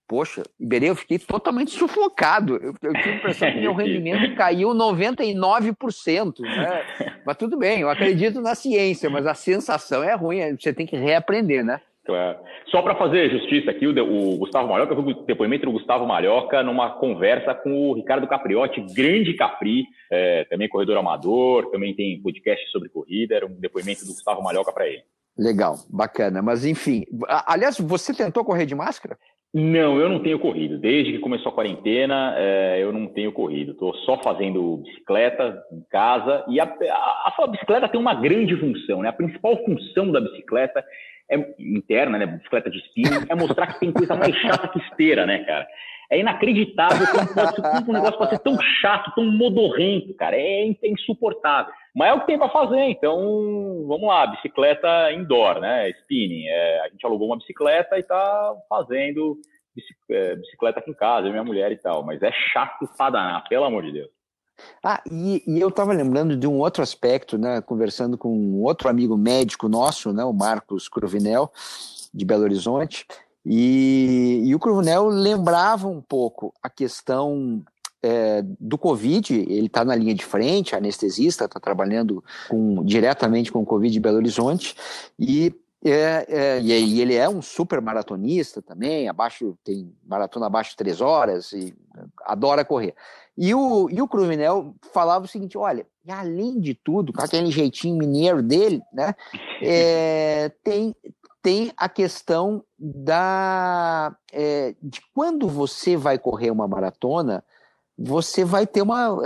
poxa, Iberê, eu fiquei totalmente sufocado. Eu, eu tive a impressão que meu rendimento caiu 99%. Né? Mas tudo bem, eu acredito na ciência, mas a sensação é ruim, você tem que reaprender, né? Claro. Só para fazer justiça aqui, o, o Gustavo Malhoca, eu vi o depoimento do Gustavo Malhoca numa conversa com o Ricardo Capriotti, grande Capri, é, também corredor amador, também tem podcast sobre corrida, era um depoimento do Gustavo Malhoca para ele. Legal, bacana. Mas enfim, aliás, você tentou correr de máscara? Não, eu não tenho corrido. Desde que começou a quarentena, é, eu não tenho corrido. Estou só fazendo bicicleta em casa. E a, a, a, bicicleta tem uma grande função. Né? A principal função da bicicleta é, interna, né, bicicleta de spinning, é mostrar que tem coisa mais chata que esteira, né, cara? É inacreditável como, pode, como um negócio pode ser tão chato, tão modorrento, cara. É, insuportável. Mas é o que tem para fazer, então vamos lá, bicicleta indoor, né? Spinning. É, a gente alugou uma bicicleta e tá fazendo é, bicicleta aqui em casa, minha mulher e tal. Mas é chato pra pelo amor de Deus. Ah, e, e eu estava lembrando de um outro aspecto, né, conversando com um outro amigo médico nosso, né, o Marcos Cruvinel, de Belo Horizonte, e, e o Cruvinel lembrava um pouco a questão é, do Covid, ele está na linha de frente, anestesista, está trabalhando com, diretamente com o Covid de Belo Horizonte, e é, é, e ele é um super maratonista também, abaixo tem maratona abaixo de três horas e adora correr. E o, e o Cruvinel falava o seguinte: olha, além de tudo, com aquele jeitinho mineiro dele, né, é, tem, tem a questão da é, de quando você vai correr uma maratona, você vai ter uma.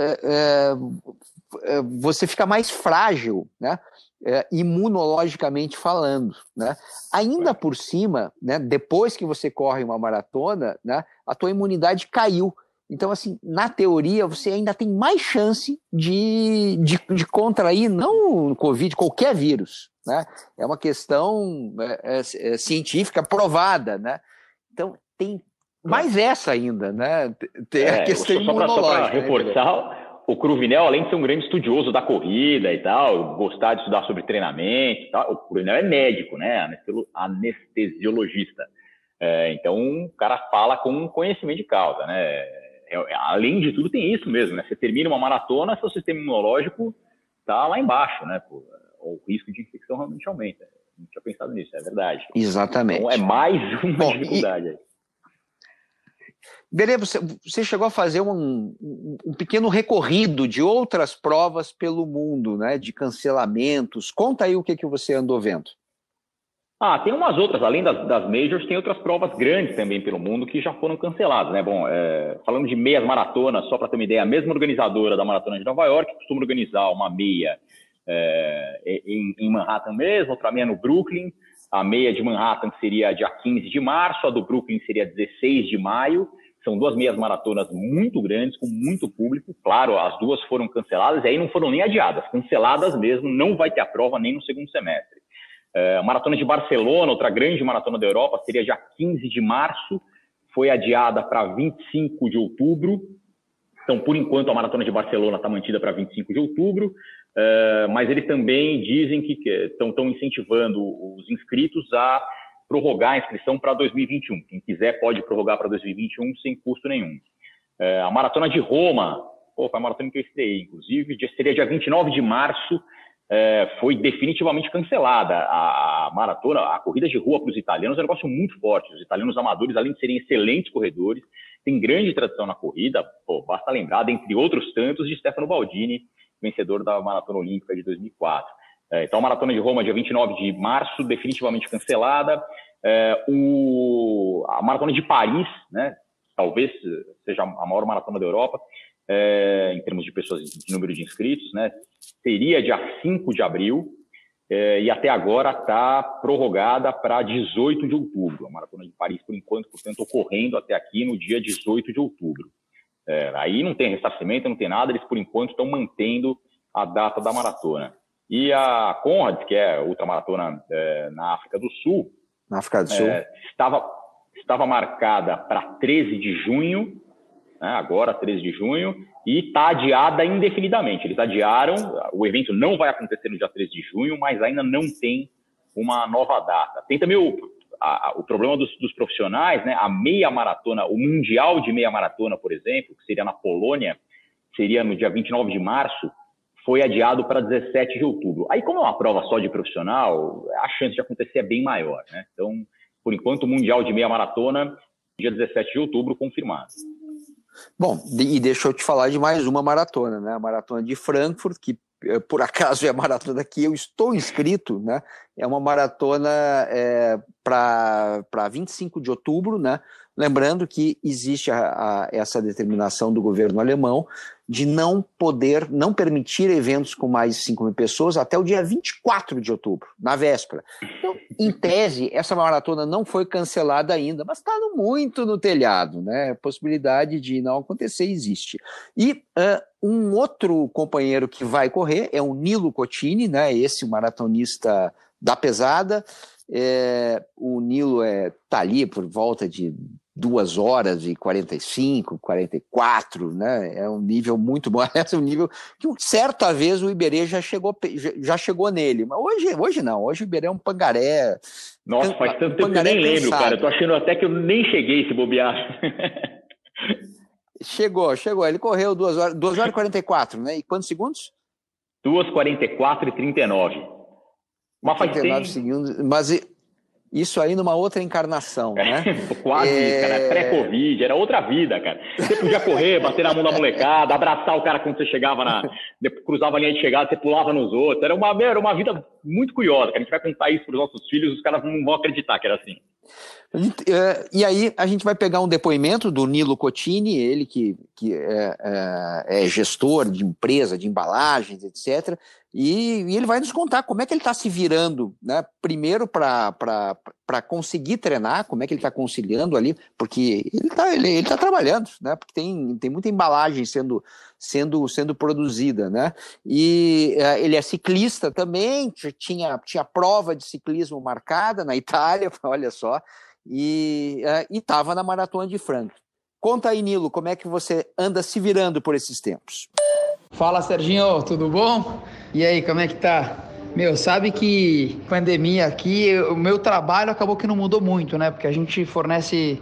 Você fica mais frágil, né? É, imunologicamente falando, né? Ainda por cima, né? Depois que você corre uma maratona, né? A tua imunidade caiu. Então, assim, na teoria, você ainda tem mais chance de, de, de contrair, não o Covid, qualquer vírus. Né? É uma questão é, é, é científica provada. Né? Então, tem mais essa ainda, né? Tem a é, questão só, imunológica. Só para né, reforçar, o Cruvinel, além de ser um grande estudioso da corrida e tal, gostar de estudar sobre treinamento e tal, o Cruvinel é médico, né? Anestesiologista. É, então, o cara fala com conhecimento de causa, né? É, além de tudo, tem isso mesmo, né? Você termina uma maratona, seu sistema imunológico tá lá embaixo, né? Pô, o risco de infecção realmente aumenta. Não tinha pensado nisso, é verdade. Exatamente. Então, é mais uma Bom, dificuldade aí. Berê, você, você, chegou a fazer um, um, pequeno recorrido de outras provas pelo mundo, né? De cancelamentos. Conta aí o que, que você andou vendo. Ah, tem umas outras, além das, das majors, tem outras provas grandes também pelo mundo que já foram canceladas, né? Bom, é, falando de meias maratonas, só para ter uma ideia, a mesma organizadora da Maratona de Nova York costuma organizar uma meia é, em, em, Manhattan mesmo, outra meia no Brooklyn. A meia de Manhattan seria dia 15 de março, a do Brooklyn seria 16 de maio. São duas meias maratonas muito grandes, com muito público. Claro, as duas foram canceladas e aí não foram nem adiadas, canceladas mesmo, não vai ter a prova nem no segundo semestre. É, a maratona de Barcelona, outra grande maratona da Europa, seria já 15 de março, foi adiada para 25 de outubro. Então, por enquanto, a maratona de Barcelona está mantida para 25 de outubro, mas eles também dizem que estão incentivando os inscritos a prorrogar a inscrição para 2021. Quem quiser pode prorrogar para 2021 sem custo nenhum. É, a Maratona de Roma, pô, foi a maratona que eu estreiei, inclusive, seria dia 29 de março, é, foi definitivamente cancelada. A, a, maratona, a corrida de rua para os italianos é um negócio muito forte. Os italianos amadores, além de serem excelentes corredores, têm grande tradição na corrida. Pô, basta lembrar, dentre outros tantos, de Stefano Baldini, vencedor da Maratona Olímpica de 2004. É, então, a Maratona de Roma, dia 29 de março, definitivamente cancelada. É, o, a Maratona de Paris, né, talvez seja a maior maratona da Europa, é, em termos de pessoas, de número de inscritos, né, seria dia 5 de abril, é, e até agora está prorrogada para 18 de outubro. A Maratona de Paris, por enquanto, portanto, ocorrendo até aqui no dia 18 de outubro. É, aí não tem ressarcimento, não tem nada, eles, por enquanto, estão mantendo a data da maratona. E a Conrad, que é ultramaratona é, na África do Sul, na África do Sul, é, estava, estava marcada para 13 de junho, né, agora 13 de junho, e está adiada indefinidamente. Eles adiaram, o evento não vai acontecer no dia 13 de junho, mas ainda não tem uma nova data. Tem também o, a, o problema dos, dos, profissionais, né? A meia maratona, o Mundial de Meia Maratona, por exemplo, que seria na Polônia, seria no dia 29 de março, foi adiado para 17 de outubro. Aí, como é uma prova só de profissional, a chance de acontecer é bem maior, né? Então, por enquanto, o Mundial de Meia Maratona, dia 17 de outubro, confirmado. Bom, e deixa eu te falar de mais uma maratona, né? A maratona de Frankfurt, que por acaso é a maratona que eu estou inscrito, né? É uma maratona é, para 25 de outubro, né? Lembrando que existe a, a, essa determinação do governo alemão de não poder, não permitir eventos com mais de 5 mil pessoas até o dia 24 de outubro, na véspera. Então, em tese, essa maratona não foi cancelada ainda, mas está muito no telhado, né? A possibilidade de não acontecer existe. E uh, um outro companheiro que vai correr é o Nilo Cotini, né? Esse maratonista da pesada. É, o Nilo é, tá ali por volta de duas horas e 45, 44, né? É um nível muito bom. É um nível que certa vez o Iberê já chegou, já chegou nele. Mas hoje, hoje não, hoje o Iberê é um pangaré. Nossa, faz tanto um tempo que eu nem lembro, cara. Eu tô achando até que eu nem cheguei se bobear. chegou, chegou. Ele correu 2 horas, 2 horas e 44, né? E quantos segundos? 2 44 e 39. Mas faz 39 tempo. segundos. Mas isso aí numa outra encarnação, né? Quase, é... cara. Pré-Covid, era outra vida, cara. Você podia correr, bater na mão da molecada, abraçar o cara quando você chegava na. cruzava a linha de chegada, você pulava nos outros. Era uma, era uma vida muito curiosa, cara. A gente vai contar isso para os nossos filhos, os caras não vão acreditar que era assim. É, e aí a gente vai pegar um depoimento do Nilo Cotini, ele que, que é, é, é gestor de empresa, de embalagens, etc. E, e, ele vai nos contar como é que ele está se virando, né? Primeiro para conseguir treinar, como é que ele está conciliando ali, porque ele está ele, ele tá trabalhando, né? Porque tem, tem muita embalagem sendo, sendo, sendo produzida, né? E uh, ele é ciclista também, tinha, tinha prova de ciclismo marcada na Itália, olha só e uh, estava na Maratona de Franca. Conta aí, Nilo, como é que você anda se virando por esses tempos? Fala Serginho, tudo bom? E aí, como é que tá? Meu, sabe que pandemia aqui, o meu trabalho acabou que não mudou muito, né? Porque a gente fornece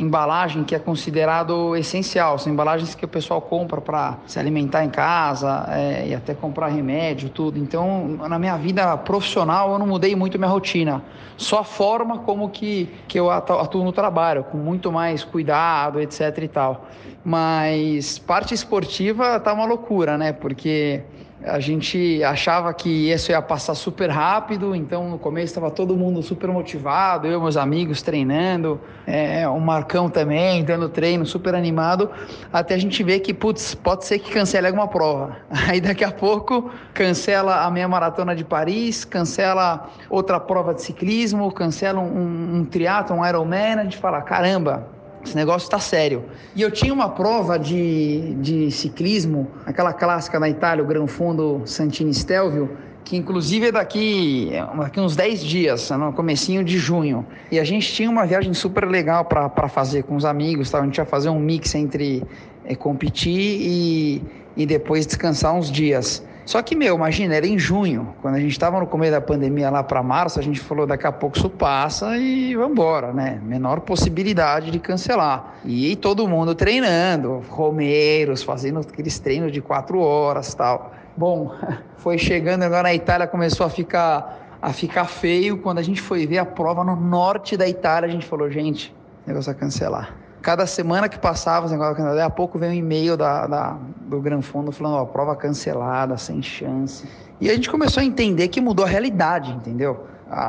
embalagem que é considerado essencial. São embalagens que o pessoal compra para se alimentar em casa é, e até comprar remédio, tudo. Então, na minha vida profissional, eu não mudei muito minha rotina. Só a forma como que, que eu atuo no trabalho, com muito mais cuidado, etc e tal. Mas parte esportiva tá uma loucura, né? Porque a gente achava que isso ia passar super rápido, então no começo estava todo mundo super motivado, eu meus amigos treinando, é, o Marcão também dando treino, super animado, até a gente ver que, putz, pode ser que cancele alguma prova. Aí daqui a pouco cancela a meia maratona de Paris, cancela outra prova de ciclismo, cancela um, um, um triatlo, um Ironman, a gente fala, caramba, esse negócio está sério. E eu tinha uma prova de, de ciclismo, aquela clássica na Itália, o Gran Fundo Santini Stelvio, que inclusive é daqui, daqui uns 10 dias, no comecinho de junho. E a gente tinha uma viagem super legal para fazer com os amigos, tá? a gente ia fazer um mix entre é, competir e, e depois descansar uns dias. Só que, meu, imagina, era em junho, quando a gente estava no começo da pandemia lá para março, a gente falou daqui a pouco isso passa e vambora, né? Menor possibilidade de cancelar. E todo mundo treinando, romeiros, fazendo aqueles treinos de quatro horas tal. Bom, foi chegando agora na Itália, começou a ficar, a ficar feio. Quando a gente foi ver a prova no norte da Itália, a gente falou, gente, negócio a cancelar cada semana que passava negócios Canadá, a pouco veio um e-mail da, da, do Gran Fundo falando, ó, prova cancelada, sem chance. E a gente começou a entender que mudou a realidade, entendeu?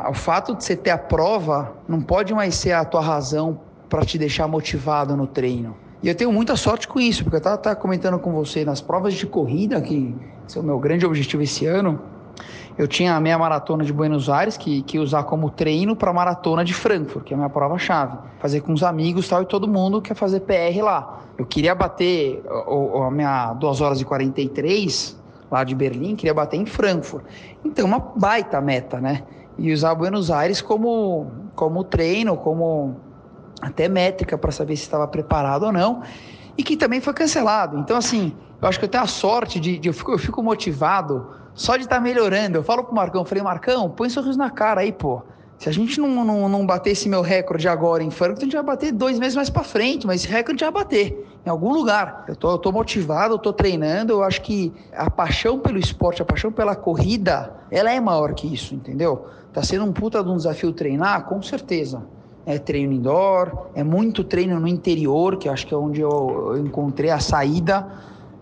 o fato de você ter a prova não pode mais ser a tua razão para te deixar motivado no treino. E eu tenho muita sorte com isso, porque eu estava comentando com você nas provas de corrida, que é o meu grande objetivo esse ano, eu tinha a meia maratona de Buenos Aires, que, que usar como treino para a maratona de Frankfurt, que é a minha prova-chave. Fazer com os amigos tal, e todo mundo quer fazer PR lá. Eu queria bater a, a minha 2 horas e 43 lá de Berlim, queria bater em Frankfurt. Então, uma baita meta, né? E usar Buenos Aires como, como treino, como até métrica para saber se estava preparado ou não. E que também foi cancelado. Então, assim, eu acho que eu tenho a sorte de, de eu, fico, eu fico motivado só de estar tá melhorando. Eu falo pro Marcão, falei, Marcão, põe sorriso na cara aí, pô. Se a gente não, não, não bater esse meu recorde agora em Frankfurt, a gente vai bater dois meses mais para frente, mas esse recorde já vai bater em algum lugar. Eu tô, eu tô motivado, eu tô treinando, eu acho que a paixão pelo esporte, a paixão pela corrida, ela é maior que isso, entendeu? Tá sendo um puta de um desafio treinar, com certeza. É treino indoor, é muito treino no interior, que acho que é onde eu, eu encontrei a saída.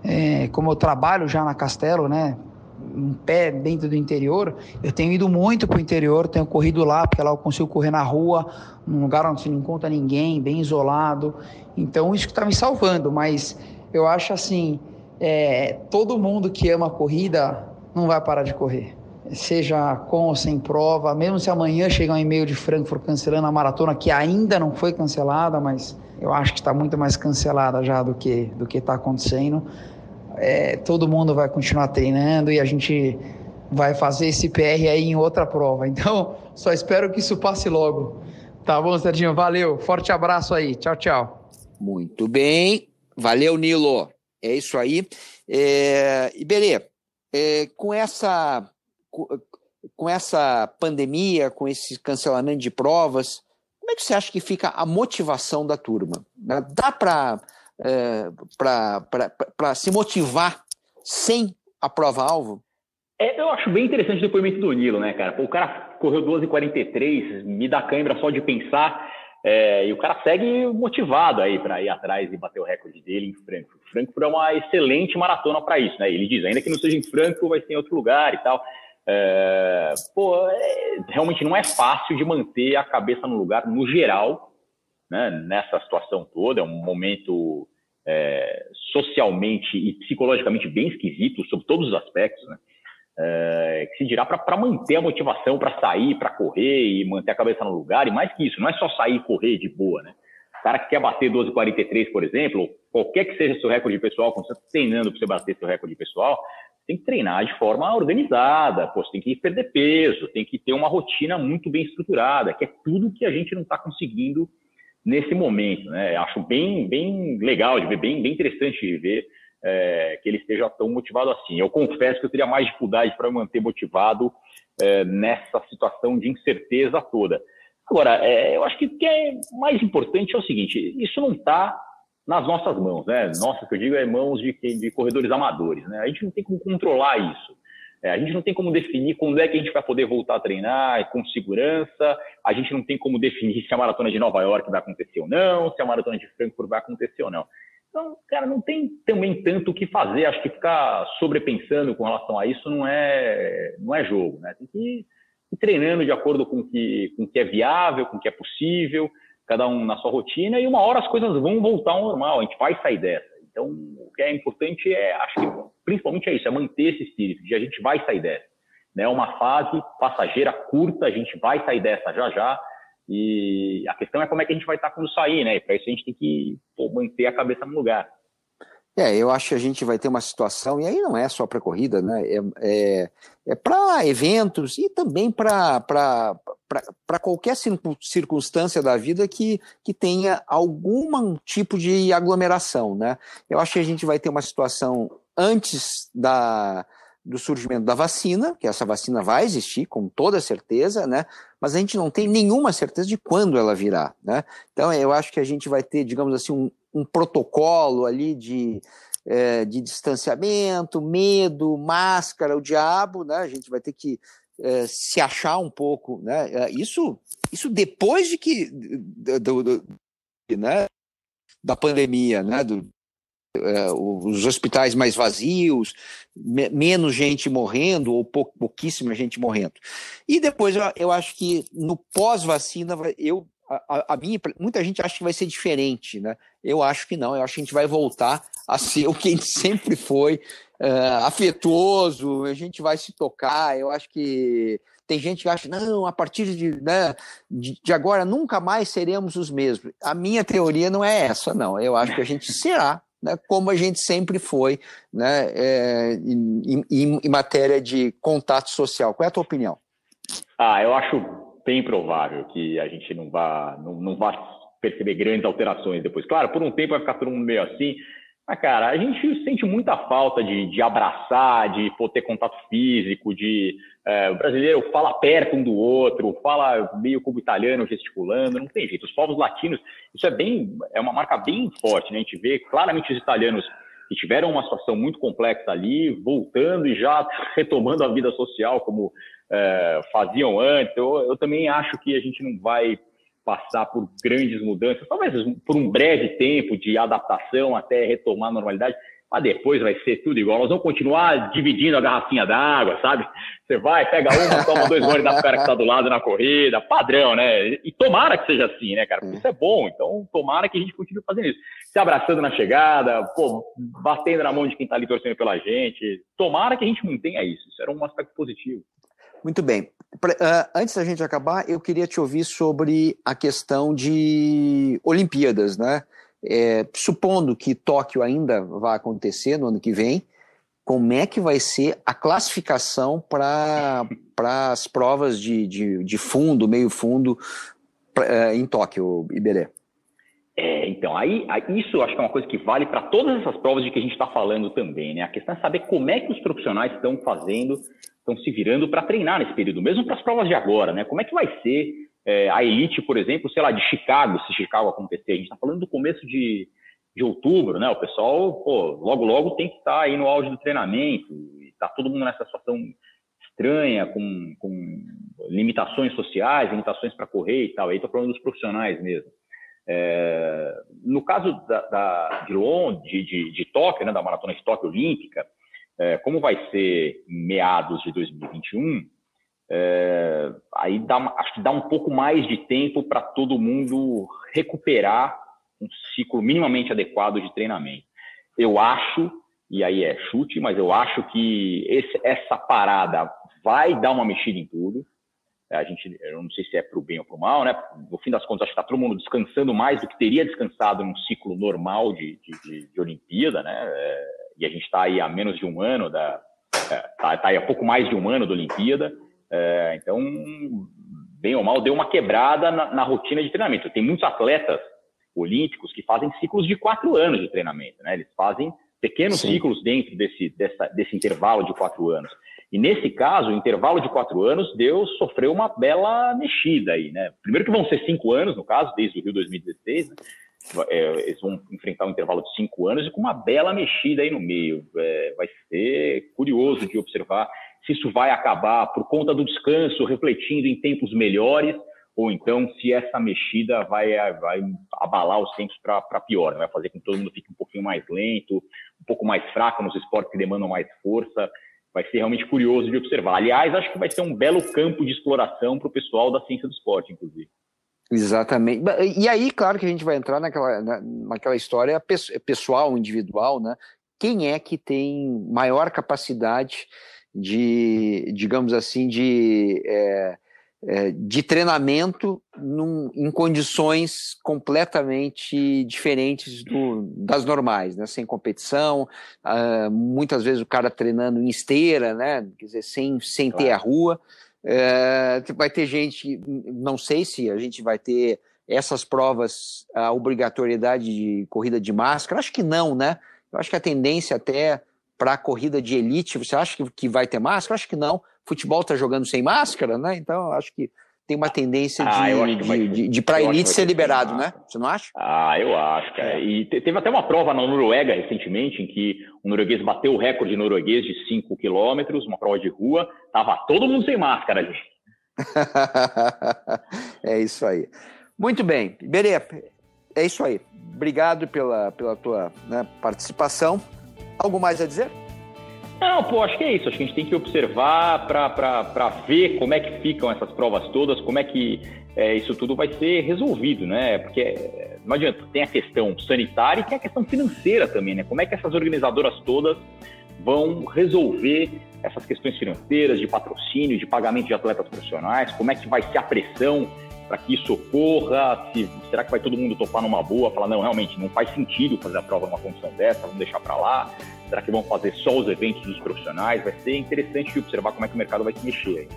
É, como eu trabalho já na Castelo, né? Um pé dentro do interior, eu tenho ido muito para o interior, tenho corrido lá, porque lá eu consigo correr na rua, num lugar onde você não encontra ninguém, bem isolado. Então isso que está me salvando, mas eu acho assim, é, todo mundo que ama a corrida não vai parar de correr. Seja com ou sem prova, mesmo se amanhã chegar um e-mail de Frankfurt cancelando a maratona, que ainda não foi cancelada, mas eu acho que está muito mais cancelada já do que do que está acontecendo é, todo mundo vai continuar treinando e a gente vai fazer esse PR aí em outra prova. Então, só espero que isso passe logo. Tá bom, Serginho? Valeu. Forte abraço aí. Tchau, tchau. Muito bem. Valeu, Nilo. É isso aí. É, Iberê, é, com essa com, essa pandemia, com esse cancelamento de provas, como é que você acha que fica a motivação da turma? Dá para é, para se motivar sem a prova-alvo? É, eu acho bem interessante o depoimento do Nilo, né, cara? O cara correu 12h43, me dá cãibra só de pensar, é, e o cara segue motivado aí para ir atrás e bater o recorde dele em Frankfurt. Frankfurt é uma excelente maratona para isso, né? Ele diz, ainda que não seja em Frankfurt, vai ser em outro lugar e tal. É, pô, realmente não é fácil de manter a cabeça no lugar, no geral, né, nessa situação toda. É um momento é, socialmente e psicologicamente bem esquisito, sob todos os aspectos, né? É, que se dirá para manter a motivação para sair, para correr e manter a cabeça no lugar. E mais que isso, não é só sair e correr de boa, né? O cara que quer bater 12,43, por exemplo, qualquer que seja seu recorde pessoal, quando você está treinando para você bater seu recorde pessoal, tem que treinar de forma organizada, pô, você tem que perder peso, tem que ter uma rotina muito bem estruturada, que é tudo que a gente não está conseguindo nesse momento. Né? Acho bem, bem legal de ver, bem, bem interessante de ver é, que ele esteja tão motivado assim. Eu confesso que eu teria mais dificuldade para manter motivado é, nessa situação de incerteza toda. Agora, é, eu acho que o que é mais importante é o seguinte: isso não está nas nossas mãos, né? Nossa, que eu digo é mãos de, de corredores amadores, né? A gente não tem como controlar isso. É, a gente não tem como definir quando é que a gente vai poder voltar a treinar com segurança. A gente não tem como definir se a maratona de Nova York vai acontecer ou não, se a maratona de Frankfurt vai acontecer ou não. Então, cara, não tem também tanto o que fazer. Acho que ficar sobrepensando com relação a isso não é, não é jogo, né? Tem que ir, treinando de acordo com que, o com que é viável, com o que é possível, cada um na sua rotina, e uma hora as coisas vão voltar ao normal, a gente vai sair dessa. Então, o que é importante é, acho que principalmente é isso, é manter esse espírito de a gente vai sair dessa. É né? uma fase passageira curta, a gente vai sair dessa já já, e a questão é como é que a gente vai estar quando sair, né? Para isso a gente tem que pô, manter a cabeça no lugar. É, eu acho que a gente vai ter uma situação, e aí não é só para corrida, né? É, é, é para eventos e também para qualquer circunstância da vida que, que tenha algum tipo de aglomeração, né? Eu acho que a gente vai ter uma situação antes da, do surgimento da vacina, que essa vacina vai existir com toda certeza, né? Mas a gente não tem nenhuma certeza de quando ela virá, né? Então eu acho que a gente vai ter, digamos assim, um, um protocolo ali de, é, de distanciamento, medo, máscara, o diabo, né? A gente vai ter que é, se achar um pouco, né? É, isso, isso depois de que do, do, né? da pandemia, né? Do, é, os hospitais mais vazios, me, menos gente morrendo ou pou, pouquíssima gente morrendo. E depois eu, eu acho que no pós-vacina eu a, a, minha, muita gente acha que vai ser diferente, né? Eu acho que não, eu acho que a gente vai voltar a ser o que a gente sempre foi, uh, afetuoso, a gente vai se tocar, eu acho que tem gente que acha, não, a partir de, né, de, de, agora nunca mais seremos os mesmos. A minha teoria não é essa, não. Eu acho que a gente será né, como a gente sempre foi né, é, em, em, em, matéria de contato social. Qual é a tua opinião? Ah, eu acho bem provável que a gente não vá, não, não vá perceber grandes alterações depois. Claro, por um tempo vai ficar todo mundo meio assim, mas, cara, a gente sente muita falta de, de abraçar, de pô, ter contato físico, de é, o brasileiro fala perto um do outro, fala meio como italiano gesticulando, não tem jeito. Os povos latinos, isso é bem, é uma marca bem forte, né? A gente vê claramente os italianos que tiveram uma situação muito complexa ali, voltando e já retomando a vida social como é, faziam antes. Eu, eu também acho que a gente não vai passar por grandes mudanças, talvez por um breve tempo de adaptação até retomar a normalidade, mas depois vai ser tudo igual. Nós vamos continuar dividindo a garrafinha d'água, sabe? Você vai, pega uma, toma dois goles da cara que está do lado na corrida, padrão, né? E tomara que seja assim, né, cara? Porque isso é bom. Então, tomara que a gente continue fazendo isso. Se abraçando na chegada, pô, batendo na mão de quem está ali torcendo pela gente. Tomara que a gente mantenha isso. Isso era um aspecto positivo. Muito bem. Uh, antes da gente acabar, eu queria te ouvir sobre a questão de Olimpíadas, né? É, supondo que Tóquio ainda vai acontecer no ano que vem, como é que vai ser a classificação para as provas de, de, de, fundo, meio fundo pra, uh, em Tóquio, Iberê? É, então, aí, isso eu acho que é uma coisa que vale para todas essas provas de que a gente está falando também, né? A questão é saber como é que os profissionais estão fazendo estão se virando para treinar nesse período, mesmo para as provas de agora, né? Como é que vai ser é, a elite, por exemplo, sei lá, de Chicago, se Chicago acontecer? A gente está falando do começo de, de outubro, né? O pessoal, pô, logo, logo tem que estar tá aí no auge do treinamento, está todo mundo nessa situação estranha, com, com limitações sociais, limitações para correr e tal. Aí estou falando dos profissionais mesmo. É, no caso da, da de, Londres, de, de, Tóquio, né, da Maratona de Tóquio Olímpica, é, como vai ser meados de 2021, é, aí dá, acho que dá um pouco mais de tempo para todo mundo recuperar um ciclo minimamente adequado de treinamento. Eu acho, e aí é chute, mas eu acho que esse, essa parada vai dar uma mexida em tudo. A gente, eu não sei se é para o bem ou para o mal, né? No fim das contas, acho que está todo mundo descansando mais do que teria descansado num ciclo normal de, de, de, de Olimpíada, né? É, e a gente está aí há menos de um ano, da, está é, tá, tá aí há pouco mais de um ano da Olimpíada, é, então, bem ou mal, deu uma quebrada na, na, rotina de treinamento. Tem muitos atletas olímpicos que fazem ciclos de quatro anos de treinamento, né? Eles fazem pequenos Sim. ciclos dentro desse, dessa, desse intervalo de quatro anos. E nesse caso, o intervalo de quatro anos, Deus sofreu uma bela mexida aí, né? Primeiro que vão ser cinco anos, no caso, desde o Rio 2016, né? é, eles vão enfrentar um intervalo de cinco anos e com uma bela mexida aí no meio. É, vai ser curioso de observar se isso vai acabar por conta do descanso, refletindo em tempos melhores, ou então se essa mexida vai, vai abalar os tempos para pior, né? vai fazer com que todo mundo fique um pouquinho mais lento, um pouco mais fraco nos esportes que demandam mais força. Vai ser realmente curioso de observar. Aliás, acho que vai ser um belo campo de exploração para o pessoal da ciência do esporte, inclusive. Exatamente. E aí, claro que a gente vai entrar naquela, naquela história pessoal, individual, né? Quem é que tem maior capacidade de, digamos assim, de, é, é, de treinamento num, em condições completamente diferentes do, das normais, né? Sem competição, uh, muitas vezes o cara treinando em esteira, né? Quer dizer, sem, sem claro. ter a rua. É, vai ter gente, não sei se a gente vai ter essas provas, a obrigatoriedade de corrida de máscara, acho que não, né? Eu acho que a tendência até para a corrida de elite, você acha que, que vai ter máscara? Acho que não. Futebol está jogando sem máscara, né? Então acho que tem uma tendência ah, de, de, de, de para elite ser liberado, né? Você não acha? Ah, eu acho, cara. E teve até uma prova na Noruega recentemente em que um norueguês bateu o recorde norueguês de 5 quilômetros, uma prova de rua, tava todo mundo sem máscara ali. é isso aí. Muito bem, Berê, é isso aí. Obrigado pela, pela tua né, participação. Algo mais a dizer? Não, pô, acho que é isso. Acho que a gente tem que observar para ver como é que ficam essas provas todas, como é que é, isso tudo vai ser resolvido, né? Porque é, não adianta, tem a questão sanitária e tem a questão financeira também, né? Como é que essas organizadoras todas vão resolver essas questões financeiras, de patrocínio, de pagamento de atletas profissionais, como é que vai ser a pressão para que isso ocorra, se, será que vai todo mundo topar numa boa, falar, não, realmente não faz sentido fazer a prova numa condição dessa, vamos deixar para lá, Será que vão fazer só os eventos dos profissionais? Vai ser interessante observar como é que o mercado vai se mexer.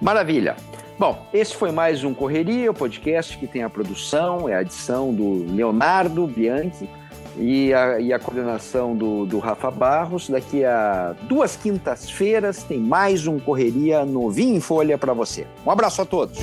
Maravilha. Bom, esse foi mais um Correria, o podcast que tem a produção, é a edição do Leonardo Bianchi e a, e a coordenação do, do Rafa Barros. Daqui a duas quintas-feiras tem mais um Correria novinho em folha para você. Um abraço a todos.